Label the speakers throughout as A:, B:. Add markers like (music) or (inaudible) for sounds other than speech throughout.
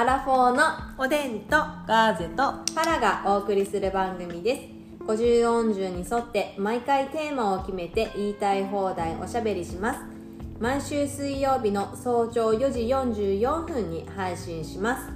A: アラフォーの
B: おでんと
C: ガーゼと
A: パラがお送りする番組です。50、40に沿って毎回テーマを決めて言いたい放題おしゃべりします。毎週水曜日の早朝4時44分に配信します。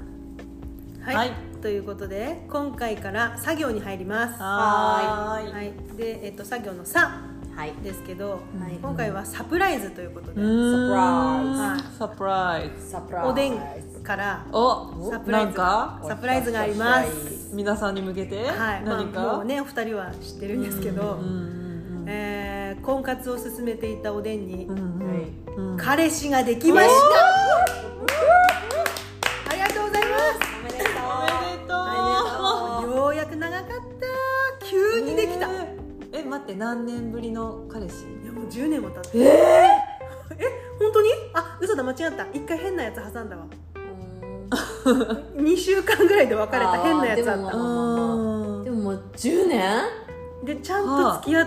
B: はい、
C: はい。
B: ということで今回から作業に入ります。
C: はーい。
B: はい。で、えっと、作業の「さ
A: はい」
B: ですけど、
A: はい。
B: 今回はサプライズということで、
C: サプライズ
A: サプライズ
B: おでんから
C: お
B: サプライズ
C: なんか？
B: サプライズがあります。
C: 皆さんに向けて、
B: はい、まあ、
C: 何か、
B: もうねお二人は知ってるんですけど、
C: うんうん
B: えー婚活を進めていたおでんに、
C: うんうん
A: はい
C: うん。うん。
B: 彼氏ができました。ありがとうございます。
A: おめでとう。
C: おめでとう
B: ようやく長かった。急にできた、
C: えー。え待って何年ぶりの彼氏？
B: いやもう10年も経ってええ本当に？あ嘘だ間違った。一回変なやつ挟んだわ。
A: うーん
B: 2週間ぐらいで別れた変なやつあった
C: うん。
A: でももう10年？
B: でちゃんと付き合っ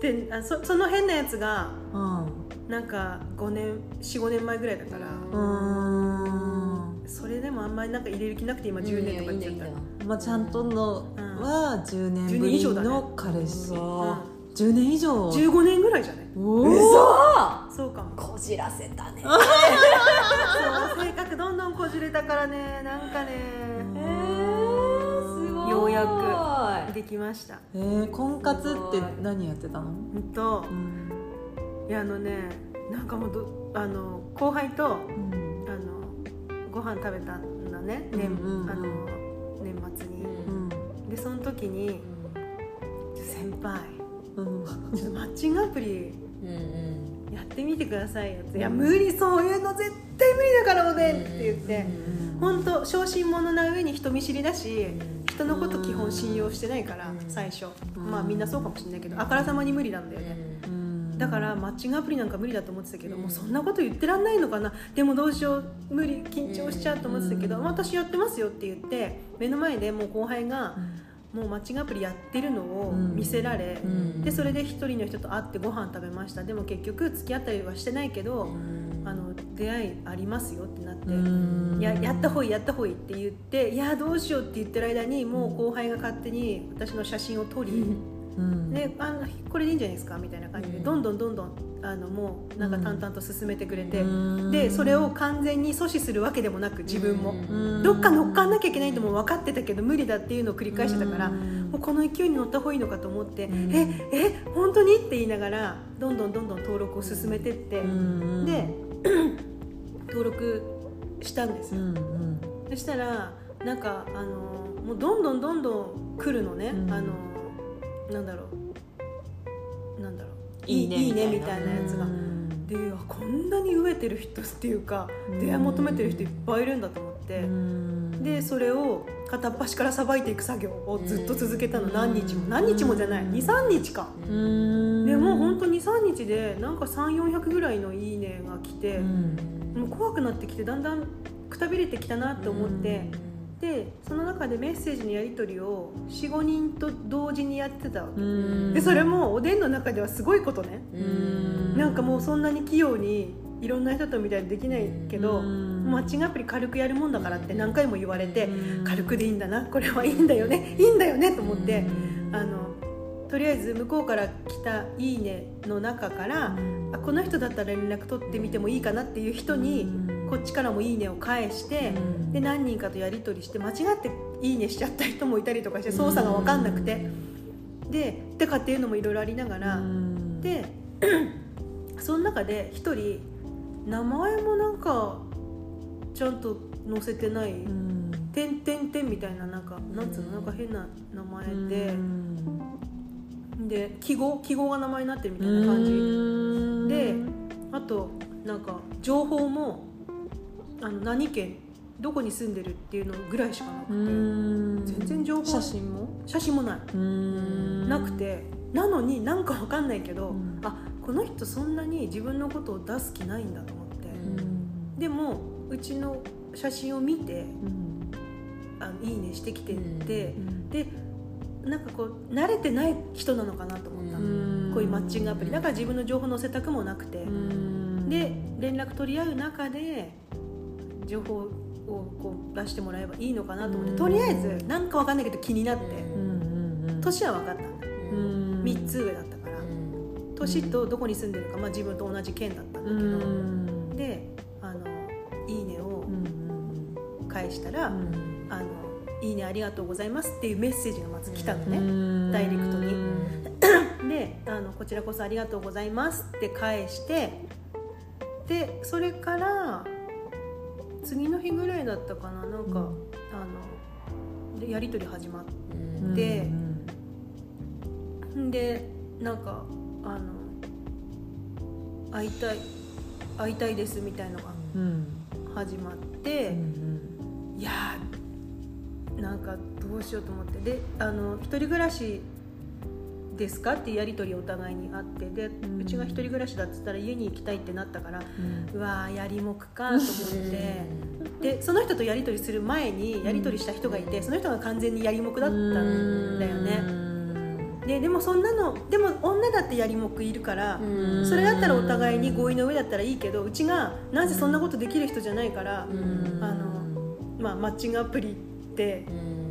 B: てあそその変なやつが
C: うん。
B: なんか5年45年前ぐらいだから。
C: うん。
B: それでもあんまりなんか入れる気なくて今10年とか言っちゃった。
C: まあちゃんとの
B: うん。
C: は10年ぶ
B: 10年以
C: り
B: 上だね。
C: の彼氏、
A: うわ
C: 10年以上。
B: 15年ぐらいじゃない
C: お
A: 嘘！
C: ー
B: そうかも。
A: こじらせたね。(laughs)
B: そう性格どんどんこじれたからね。なんかね。
A: えー、すごい。
B: ようやくできました。
C: えー、婚活って何やってたの、
B: うんと
C: うん
B: いやあのねなんかもうどあの後輩と
C: うん。
B: あのご飯食べたんだね。年,、
C: うんうんうん。
B: あの年末に。
C: うん。
B: でその時に先輩。
C: うん。
B: ちょっとマッチングアプリ
A: うんうん。
B: やってみてくださいよって「いや無理そういうの絶対無理だからおでん」って言って。本当小心者な上に人見知りだし人のこと基本信用してないから
A: うん
B: 最初。
C: うん
B: まあみんなそうかもしれないけどあからさまに無理なんだよね。
C: うん
B: だからマッチングアプリなんか無理だと思ってたけどもうそんなこと言ってらんないのかな。でもどうしよう。無理緊張しちゃうと思ってたけど
C: うん
B: 私やってますよって言って目の前でもう後輩がもうマッチングアプリやってるのを見せられ
C: うん。
B: でそれで一人の人と会ってご飯食べました。でも結局付き合ったりはしてないけどあの出会いありますよってなって。
C: うん。
B: いややったほういいやったほいって言っていやどうしようって言ってる間にもう後輩が勝手に私の写真を撮り、
C: うん。
B: であのこれでいいんじゃないですかみたいな感じで
A: うん。
B: どんどんどんどんあのもうなんか淡々と進めてくれて、
C: うん。
B: でそれを完全に阻止するわけでもなく自分も、
C: うん。
B: どっか乗っかんなきゃいけないとも分かってたけど無理だっていうのを繰り返してたから、
C: うん。
B: もうこの勢いに乗った方がいいのかと思って「
C: うん。
B: ええ本当に?」って言いながらどんどんどんどん登録を進めてって、
C: うん。
B: で (clears throat) 登録したんですよ、そしたらなんかあのもうどんどんどんどん来るのね、
C: うん。
B: あのなんだろう。なんだろう。
C: いいね
B: いいねみ
C: みたいな
B: やつが、
C: うん。
B: であこんなに飢えてる人っていうか
C: うん。
B: 出会い求めてる人いっぱいいるんだと思って、
C: うん。
B: でそれを片っ端からさばいていく作業をずっと続けたの。
A: うん。
B: 何日も。何日もじゃない。23日か、
C: うん。
B: でもう本当23日でなんか3400ぐらいの「いいね」が来て、
C: うん。
B: もう怖くなってきてだんだんくたびれてきたなって思って、でその中でメッセージのやり取りを45人と同時にやってたわけ、
C: うん。
B: でそれもおでんの中ではすごいことね、
C: うん。
B: なんかもうそんなに器用にいろんな人とみたいにできないけど、
C: うん。
B: マッチングアプリ軽くやるもんだからって何回も言われて、
C: うん。
B: 軽くでいいんだなこれはいいんだよねいいんだよねと思って、
C: うん。
B: あのとりあえず向こうから来た「いいね」の中から、あこの人だったら連絡取ってみてもいいかなっていう人に、
C: うん
B: こっちからも「いいね」を返して、
C: うん。
B: で何人かとやり取りして間違って「いいね」しちゃった人もいたりとかして操作が分かんなくて、でてかっていうのもいろいろありながら、
C: うん。
B: で (clears throat) その中で一人名前もなんかちゃんと載せてない
C: うん「
B: てんてんてん」みたいななんかなんつうのなんか変な名前で。
C: う、ん。
B: で記号記号が名前になってるみたいな感じ。
C: うん。
B: であとなんか情報もあの何県どこに住んでるっていうのぐらいしかなくて、
C: うん。
B: 全然情報
C: 写真。も
B: 写真もない、
C: うん。
B: なくてなのになんかわかんないけど、
C: うん。
B: あこの人そんなに自分のことを出す気ないんだと思って、
C: うん。
B: でもうちの写真を見て
C: うん。
B: あのいいねしてきてて
C: う、ん。
B: でなんかこう慣れてない人なのかなと思ったこういうマッチングアプリ。だから自分の情報載せたくもなくて、
C: うん。
B: で連絡取り合う中で情報こう出してもらえばいいのかなと思ってとりあえずなんかわかんないけど気になって年は分かったんだ3つ上だったから年とどこに住んでるか、まあ、自分と同じ県だったんだけど、であの「いいね」を返したら「あのいいねありがとうございます」っていうメッセージがまず来たのねダイレクトに。であの「こちらこそありがとうございます」って返してでそれから次の日ぐらいだったかな。なんか、あのでやり取り始まって、でなんかあの会いたい会いたいですみたいのが始まって、いやーなんかどうしようと思って。であの一人暮らしですか？っていうやり取りお互いにあってで、うちが一人暮らしだっつったら家に行きたいってなったから、うわーやりもくかと思って。でその人とやり取りする前にやり取りした人がいてその人が完全にやりもくだったんだよね。ででもそんなのでも女だってやりもくいるから、それだったらお互いに合意の上だったらいいけどうちがなぜそんなことできる人じゃないから、あのまあ、マッチングアプリって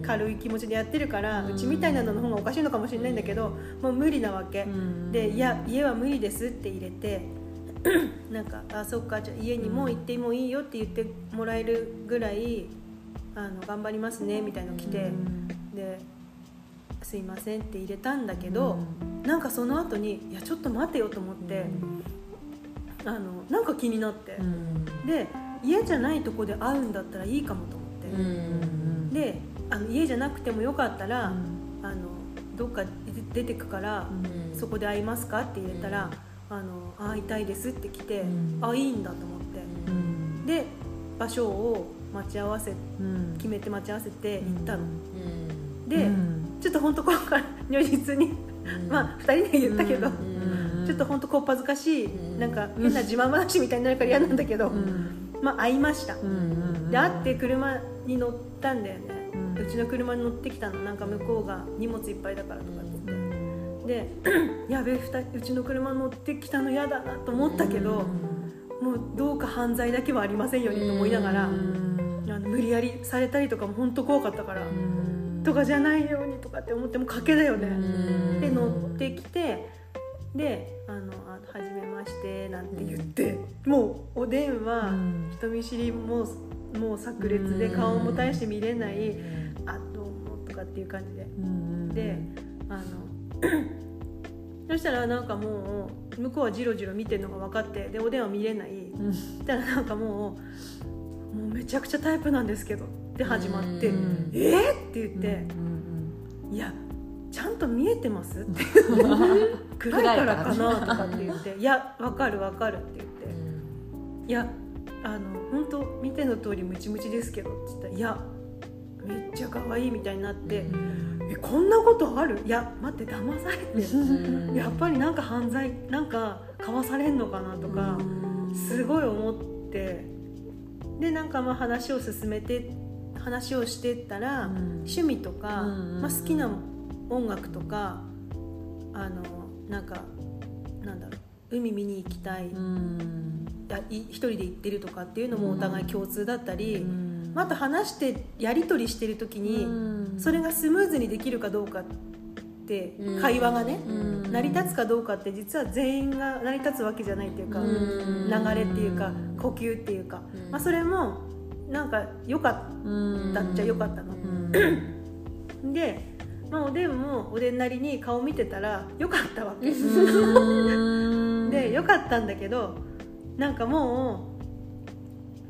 B: 軽い気持ちでやってるから、うちみたいなのの方がおかしいのかもしれないんだけどもう無理なわけ、で「いや家は無理です」って入れてなんか「あそっかじゃあ家にもう行ってもいいよ」って言ってもらえるぐらいあの頑張りますねみたいの来て、ですいませんって入れたんだけど、なんかその後にいやちょっと待てよと思って、あのなんか気になって、で家じゃないとこで会うんだったらいいかもと思って、であの家じゃなくてもよかったら、あのどっか出てくから、そこで会いますかって入れたら「あの会いたいです」って来て、あいいんだと思って、で場所を待ち合わせ決めて待ち合わせて行ったの、で、ちょっと本当今回如実に、まあ2人で言ったけど、ちょっと本当こっぱずかしい、なんか変な自慢話みたいになるから嫌なんだけど、まあ会いました、で会って車に乗ったんだよね、うちの車に乗ってきたの。なんか向こうが荷物いっぱいだからとかって言って。で (clears throat) やべえうちの車乗ってきたの嫌だなと思ったけど、もうどうか犯罪だけはありませんようにと思いながら、あの無理やりされたりとかも本当怖かったから、とかじゃないようにとかって思っても賭けだよね、で乗ってきてであのあ「はじめまして」なんて言って、もうお電話、人見知りももう炸裂で顔も大して見れない「あどうも」とかっていう感じで。であの (clears throat) そしたらなんかもう向こうはジロジロ見てるのが分かってでお電話見れない、そしたらなんかもう「もうめちゃくちゃタイプなんですけど」って始まって「えー!」って言って「いやちゃんと見えてます?」って。(laughs) 暗いからかなとかって言って「いや分かる分かる」って言って「いやあの本当見ての通りムチムチですけど」って言ったら「いやめっちゃ可愛いみたいになって「えこんなことある？いや待って騙されてやっぱりなんか犯罪なんかかわされんのかなとかすごい思ってでなんかまあ話を進めて話をしてったら、趣味とか、まあ、好きな音楽とかあのなんかなんだろう海見に行きたい、一人で行ってるとかっていうのもお互い共通だったり、まあ、あと話してやり取りしてる時に、それがスムーズにできるかどうかって
A: うん。
B: 会話がね、
A: うん。
B: 成り立つかどうかって実は全員が成り立つわけじゃないっていうか、
A: うん。
B: 流れっていうか呼吸っていうか、
A: うん。
B: まあ、それもなんか良かったっちゃ良かったの。で、まあ、おでんもおでんなりに顔見てたら良かったわけ。で良かったんだけどなんかも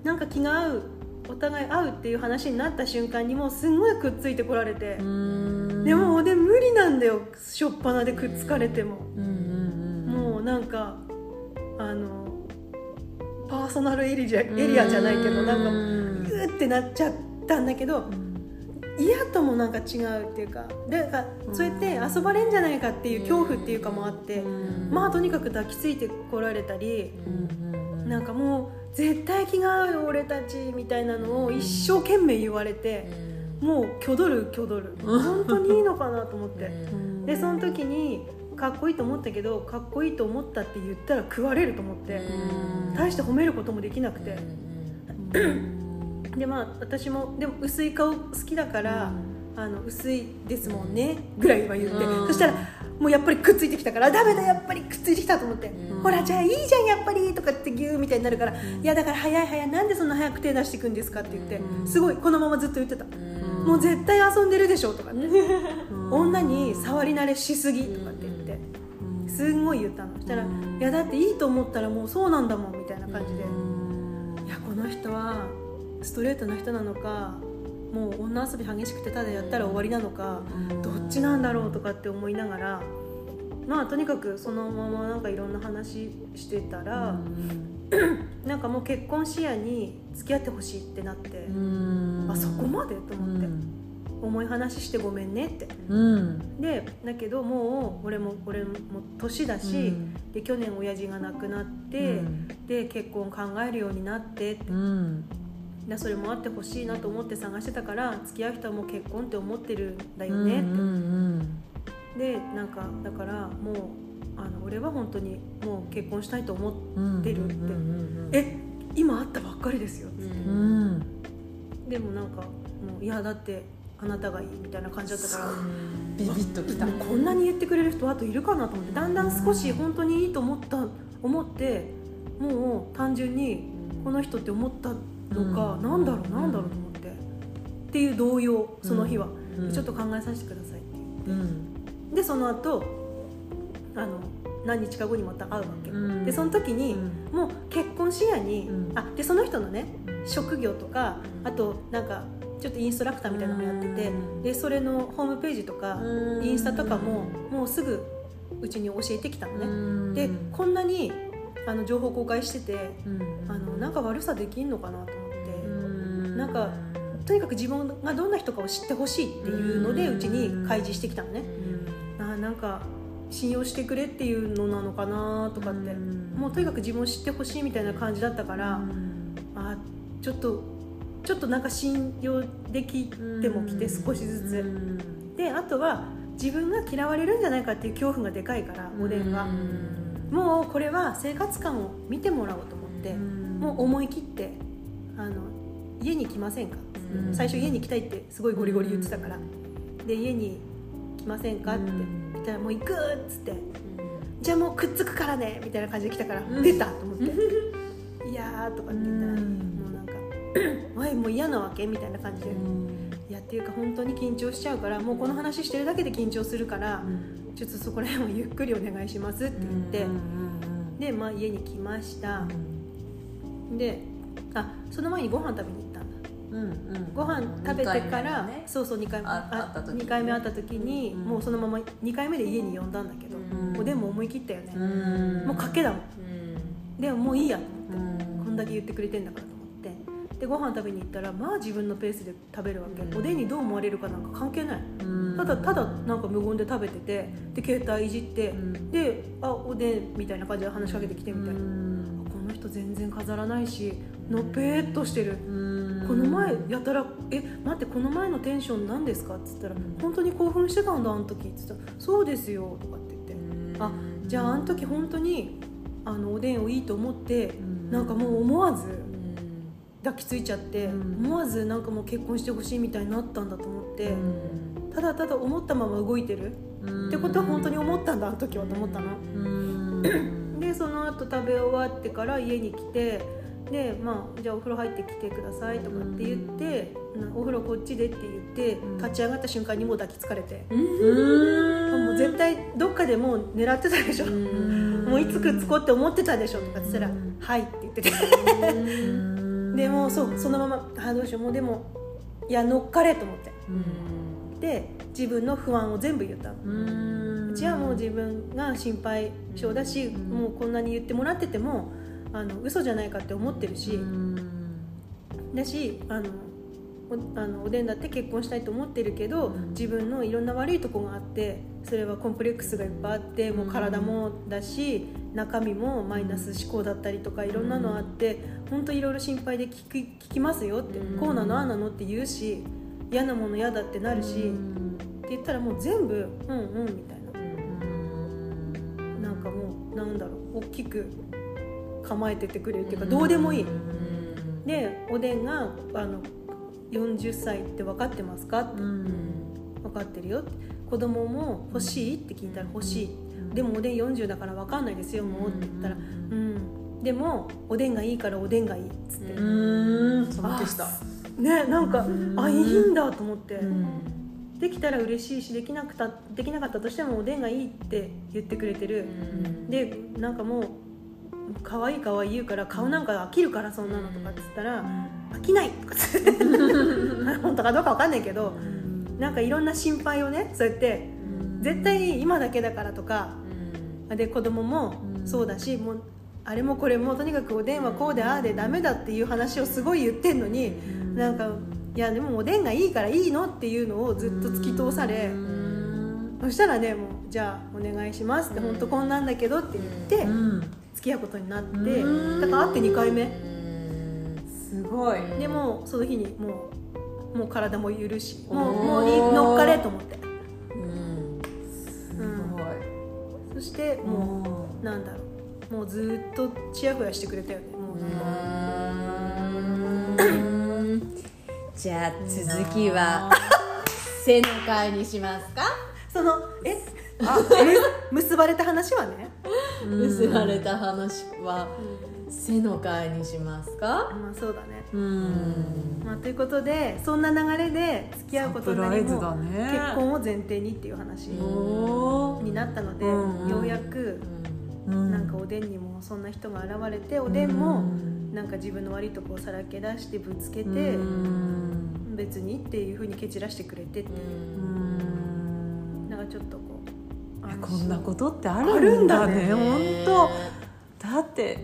B: うなんか気が合うお互い合うっていう話になった瞬間にもうすんごいくっついてこられて、でもおでん無理なんだよしょっぱなでくっつかれても、もうなんかあのパーソナルエリアエリアじゃないけどなんかグーってなっちゃったんだけど嫌ともなんか違うっていうかでなんかそうやって遊ばれんじゃないかっていう恐怖っていうかもあって、まあとにかく抱きついてこられたり、なんかもう絶対気が合うよ俺たちみたいなのを一生懸命言われて、もう挙取る挙取る本当にいいのかなと思って。でその時にかっこいいと思ったけどかっこいいと思ったって言ったら食われると思って。大して褒めることもできなくて (clears throat) でまあ私もでも薄い顔好きだから、あの薄いですもんねぐらいは言って、
A: うん。
B: そしたらもうやっぱりくっついてきたからダメだやっぱりくっついてきたと思って、
A: うん。
B: ほらじゃあいいじゃんやっぱりとかってギューみたいになるから、
A: ん。
B: いやだから早い早いなんでそんな早く手出していくんですかって言って、
A: うん。
B: すごいこのままずっと言ってた、
A: うん。
B: もう絶対遊んでるでしょとかって、
A: うん。
B: 女に触り慣れしすぎとかって言って、すんごい言ったの。そしたら、
A: うん。
B: いやだっていいと思ったらもうそうなんだもんみたいな感じで、
A: うん。
B: いやこの人はストレートな人なのかもう女遊び激しくてただやったら終わりなのか、どっちなんだろうとかって思いながらまあとにかくそのままなんかいろんな話してたら、(clears throat) なんかもう結婚視野に付き合ってほしいってなって、あそこまでと思って、重い話してごめんねって。
A: うん。
B: でだけどもう俺も俺も年だし、で去年親父が亡くなって、で結婚考えるようになってって
A: うん
B: でそれもあってほしいなと思って探してたから付き合う人はもう結婚って思ってるんだよねって、
A: うん
B: でなんかだからもうあの俺は本当にもう結婚したいと思っ
A: うん
B: 出るって
A: うん
B: え今会ったばっかりですよ、
A: うん。
B: でもなんかもういやだってあなたがいいみたいな感じだったから。
A: ビビッときた。
B: こんなに言ってくれる人あといるかなと思って。だんだん少し本当にいいと思った思ってもう単純にこの人って思ったのか、
A: うん。
B: なんだろうなんだろうと思って。っていう動揺その日は、
A: うん。
B: ちょっと考えさせてくださいって
A: うん。
B: でその後あの何日か後にまた会うわけ、
A: うん。
B: でその時に、もう結婚視野に、
A: うん。
B: あでその人のね職業とかあとなんかちょっとインストラクターみたいなのもやってて、
A: うん。
B: でそれのホームページとか、
A: うん。
B: インスタとかももうすぐうちに教えてきたのね、
A: うん。
B: でこんなにあの情報公開してて
A: うん。
B: あのなんか悪さできんのかなと思って、
A: うん。
B: なんかとにかく自分がどんな人かを知ってほしいっていうので
A: う
B: ちに開示してきたのね、あなんか信用してくれっていうのなのかなとかって、もうとにかく自分を知ってほしいみたいな感じだったから、あちょっとちょっとなんか信用できてもきて少しずつ、であとは自分が嫌われるんじゃないかっていう恐怖がでかいからおでん。が、もうこれは生活感を見てもらおうと思って、もう思い切ってあの家に来ませんか、
A: うん。
B: 最初家に来たいってすごいゴリゴリ言ってたから、で家に来ませんか？って。
A: うん。
B: 言ったらもう行くっつって。じゃあもうくっつくからね。みたいな感じで来たから、
A: うん。
B: 出たと思って。(laughs) いやーとかって言ったら、
A: うん。
B: もうなんか「(clears throat) おいもう嫌なわけ?」みたいな感じで、いやっていうか本当に緊張しちゃうからもうこの話してるだけで緊張するから、ちょっとそこら辺はゆっくりお願いしますって言って、で、まあ、家に来ました、であその前にご飯食べに行ったんだ。ご飯食べてから、そうそう2回目。
A: あ会った時にね。
B: 2回目会った時に、
A: うん
B: もうそのまま2回目で家に呼んだんだけど、
A: うん
B: おでんも思い切ったよね、
A: も
B: もう賭けだもん。でももういいやと思って、こんだけ言ってくれてんだからと思って。でご飯食べに行ったらまあ自分のペースで食べるわけ、
A: うん。
B: おでんにどう思われるかなんか関係ないただただなんか無言で食べててで携帯いじって、で「あおでん」みたいな感じで話しかけてきてみたいな、この人全然飾らないしのぺーっとしてる、この前やたら「え待ってこの前のテンション何ですか?」っつったら
A: ん「
B: 本当に興奮してたんだあの時」っつったら「そうですよ」とかって言って、あじゃああの時本当にあのおでんをいいと思って、なんかもう思わず抱きついちゃって、
A: うん。
B: 思わずなんかもう結婚してほしいみたいになったんだと思って、ただただ思ったまま動いてる、ってことは本当に思ったんだあの時はと思ったの？(clears throat) でその後食べ終わってから家に来てでまあじゃあお風呂入ってきてくださいとかって言って、なお風呂こっちでって言って、
A: ん。
B: 立ち上がった瞬間にもう抱きつかれて、
A: うん。
B: もう絶対どっかでもう狙ってたでしょ、もういつくっつこうって思ってたでしょとかって言ったら「
A: うん。
B: はい」って言ってて (laughs) でもうそうそのまま「あどうしよう。もうでもいや乗っかれ」と思ってで自分の不安を全部言ったの。うちはもう自分が心配性だし、
A: うん。
B: もうこんなに言ってもらっててもあの嘘じゃないかって思ってるし、だしあのおあのおでんだって結婚したいと思ってるけど、
A: うん。
B: 自分のいろんな悪いとこがあってそれはコンプレックスがいっぱいあってもう体もだし中身もマイナス思考だったりとかいろんなのあって本当いろいろ心配で聞き聞きますよって、
A: うん。
B: こうなのああなのって言うし嫌なもの嫌だってなるし、って言ったらもう全部うんうんみたいな。なんかもうなんだろう大きく構えててくれるっていうかどうでもいい。でおでんがあの40歳って分かってますかって
C: うん。
B: 分かってるよ。って子供も欲しいって聞いたら欲しい。でもおでん40だから分かんないですよもうって言ったらうん。でもおでんがいいからおでんがいいっつって、
C: うん。その手した
B: ねなんかあいいんだと思って、
C: うん。
B: できたら嬉しいしできなくたできなかったとしてもおでんがいいって言ってくれてる、でなんかもう可愛い可愛い言うから顔なんか飽きるからそんなのとかっつったら飽きないとかつって。(laughs) 本当かどうか分かんないけどなんかいろんな心配をねそうやって絶対今だけだからとかで子供もそうだしもうあれもこれもとにかくおでんはこうでああでダメだっていう話をすごい言ってんのになんかいやでもおでんがいいからいいのっていうのをずっと突き通されそしたらねもうじゃあお願いしますって本当こんなんだけどって言って
C: うん。
B: 付き合うことになって
C: うん。
B: だから会って2回目。
C: すごい。
B: でもその日にもうもう体も許しもうもういい乗っかれと思って。
C: すごい。
B: そしても
C: も
B: うなんだろうもうずっとチヤホヤしてくれたよね。もう
A: じゃあ続きは背の会にしますか？
B: そのえ？あむ結ばれた話はね。
A: 結ばれた話は背の会にしますか？
B: まあそうだね。
C: ううん。
B: まあ、ということでそんな流れで付き合うことになりも
C: だね。
B: 結婚を前提にっていう話
C: お
B: になったので、
C: うんうん。
B: ようやく
C: ー
B: なんかおでんにもそんな人が現れておでん
C: う
B: も
C: ん。
B: なんか自分の悪いとこをさらけ出してぶつけて
C: うん。
B: 別にっていうふうに蹴散らしてくれてって
C: う。ん。
B: なんかちょっとこう安
C: こ
B: 心
C: んなことってあ
B: あ
C: る
B: るんだ
C: んだね
B: ね。
C: 本当。だって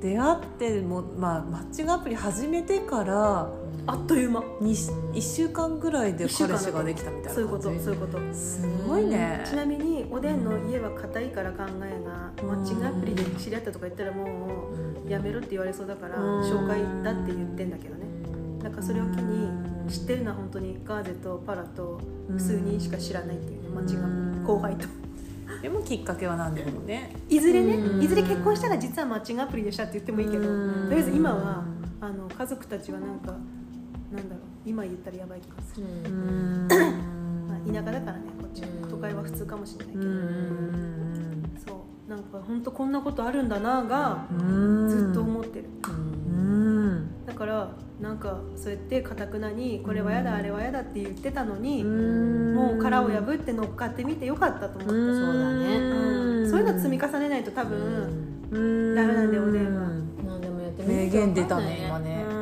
C: 出会ってもまあマッチングアプリ始めてから
B: あっという間。
C: に1週間ぐらいで彼氏ができたみたいな
B: そういうこと
C: 感じ
B: そういうこと。
C: すごいね。
B: ちなみにおでんの家は硬いから考えがマッチングアプリで知り合ったとか言ったらもうやめろって言われそうだから
C: うん。
B: 紹介だって言ってんだけどね。だからそれを機に知ってるのは本当にガーゼとパラと数人しか知らないっていうねマッチングアプリ後輩と
C: でもきっかけは何でもね。
B: いずれね
A: うん。
B: いずれ結婚したら実はマッチングアプリでしたって言ってもいいけどと
C: うん。
B: りあえず今はあの家族たちはなんかなんだろう今言ったらやばい気がする、
C: うん。
B: まあ、田舎だからねこっちは。都会は普通かもしれないけ
C: う
B: ど、
C: ん。
B: そう。なんか本当こんなことあるんだなが
C: うん。
B: ずっと思ってる。
C: うん。
B: だからなんかそうやってかたくなにこれはやだあれはやだって言ってたのに、
C: うん。
B: もう殻を破って乗っかってみてよかったと思って、
C: うん。
A: そうだね。
B: うん。そういうの積み重ねないと多分、
C: うん。
B: ダメなんだよおでん。は
A: 何でもやってみて
C: 名言出たね今ね。
B: うん。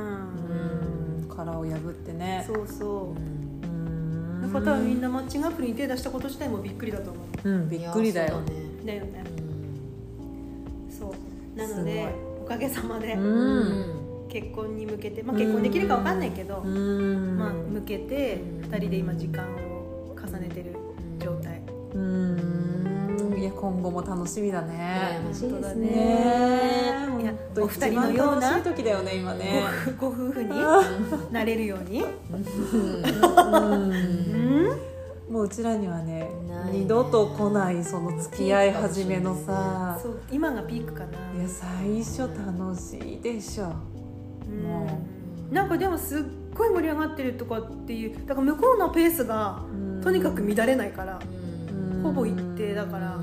C: うん。殻を破ってね。
B: そうそう。
C: うん。
B: の方はみんなマッチングアプリに手出したこと自体もびっくりだと思う。
C: うんびっくりだよ。
B: だよね。そう。なの
C: す
B: でおかげさまで。
C: うん
B: 結婚に向けて、まあ、結婚できるかわかんないけど、
C: うん。
B: まあ、向けて2人で今時間を重ねてる状態。
C: うん。いや今後も楽しみだ
A: 羨
C: ね。
A: ましいです
C: ね。
A: ね
B: いやお二人のような
C: 一番楽しい時だよね今ね。
B: ご (laughs) ご夫婦になれるように。
C: うん。
B: うん
C: もううちらにはね
A: ね。
C: 二度と来ないその付き合い始めのさ。
B: そう今がピークかな。い
C: や最初楽しいでしょ。
B: うん
C: も
B: なんかでもすっごい盛り上がってるとかっていうだから向こうのペースがとにかく乱れないからほぼ一定だから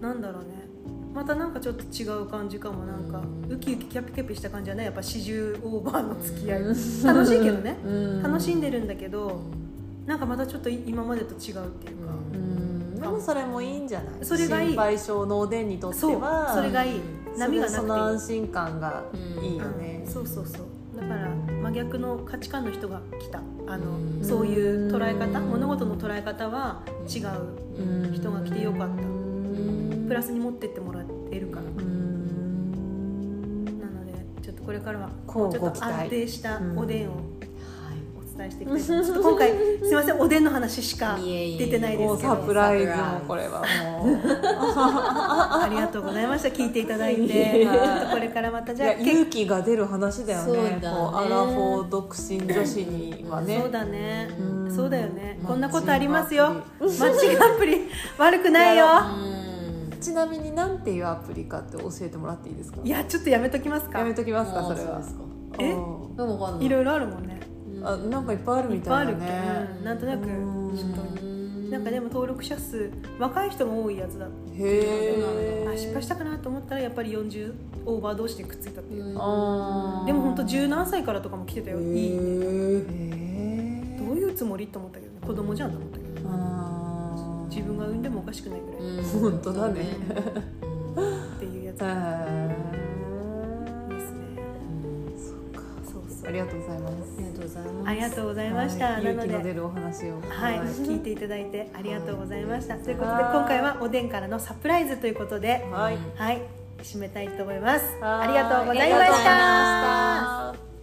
B: なんだろうね。またなんかちょっと違う感じかもなんかウキウキキャピキャピした感じはね。やっぱ四十オーバーの付き合い。楽しいけどね。(laughs) 楽しんでるんだけどなんかまたちょっと今までと違うっていうか。
C: うん。でもそれもいいんじゃない？
B: それがいい。
C: 心配性のおでんにとって
B: そう。
C: は
B: それがいい波がな
C: その安
B: くていい。
C: 心感がいい。よね
B: うん。そうそうそう。だから真逆の価値観の人が来た。あの
A: うん。
B: そういう捉え方物事の捉え方は違う
C: うん
B: 人が来てよかった。
C: うん。
B: プラスに持ってってもらえるから。
C: うん。
B: なのでちょっとこれからは
C: こう
B: もうちょっと安定したおでんをお伝えしていきちょっと今回すいませんおでんの話しか出てないで
C: もう
B: すけど。
C: サプライズもこれはもう。(laughs)
B: ありがとうございました。聞いていただいて。ちょっとこれからまた
C: い
B: じゃあ
C: や勇気が出る話だよね。
A: だね。
C: こうアラフォー独身女子にはね。
B: そうだね。
C: うん。
B: そうだよね。こんなことありますよ。
C: ア
B: マッチングアプリ。(laughs) 悪くないよ。
C: ちなみになんていうアプリかって教えてもらっていいですか？
B: いやちょっとやめときますか。
C: やめときますかそれは。
A: あそうでい
B: ろいろあるもんね
C: あなんかいっぱいあるみたいなね。
B: うんなんとなくちょっとなんかでも登録者数若い人も多いやつだ
C: へえ
B: あ失敗したかなと思ったらやっぱり40オーバー同士でくっついたっていう、でも本当十何歳からとかも来てたよ、いいどういうつもりと思ったけどね。子供じゃんと思ったけど
C: あ
B: 自分が産んでもおかしくないぐらい。
C: ー本当だね。
B: っていうやつですね。
C: そっか。
B: そうそう。
C: ありがとうございます
A: ございます。
B: ありがとうございました、
C: はい。勇気の出るお話を。
B: はい、聞いていただいてありがとうございました。ということで
C: はい
B: 今回はおでんからのサプライズということで、
C: はい。
B: はい、締めたいと思います。
C: はい。
B: ありがとうございま
A: した。